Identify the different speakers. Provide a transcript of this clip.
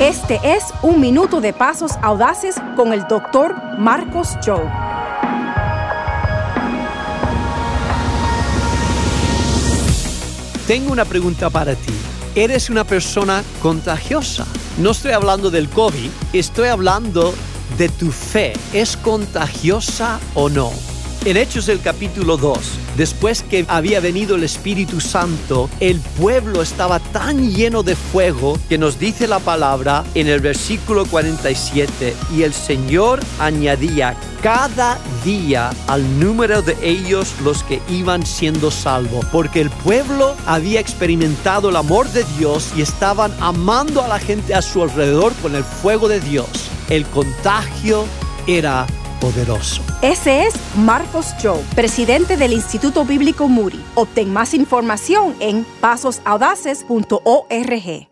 Speaker 1: Este es Un Minuto de Pasos Audaces con el doctor Marcos Joe.
Speaker 2: Tengo una pregunta para ti. ¿Eres una persona contagiosa? No estoy hablando del COVID, estoy hablando de tu fe. ¿Es contagiosa o no? En Hechos del capítulo 2, después que había venido el Espíritu Santo, el pueblo estaba tan lleno de fuego que nos dice la palabra en el versículo 47, y el Señor añadía cada día al número de ellos los que iban siendo salvos, porque el pueblo había experimentado el amor de Dios y estaban amando a la gente a su alrededor con el fuego de Dios. El contagio era
Speaker 1: Ese es Marcos Joe, presidente del Instituto Bíblico Muri. Obtén más información en pasosaudaces.org.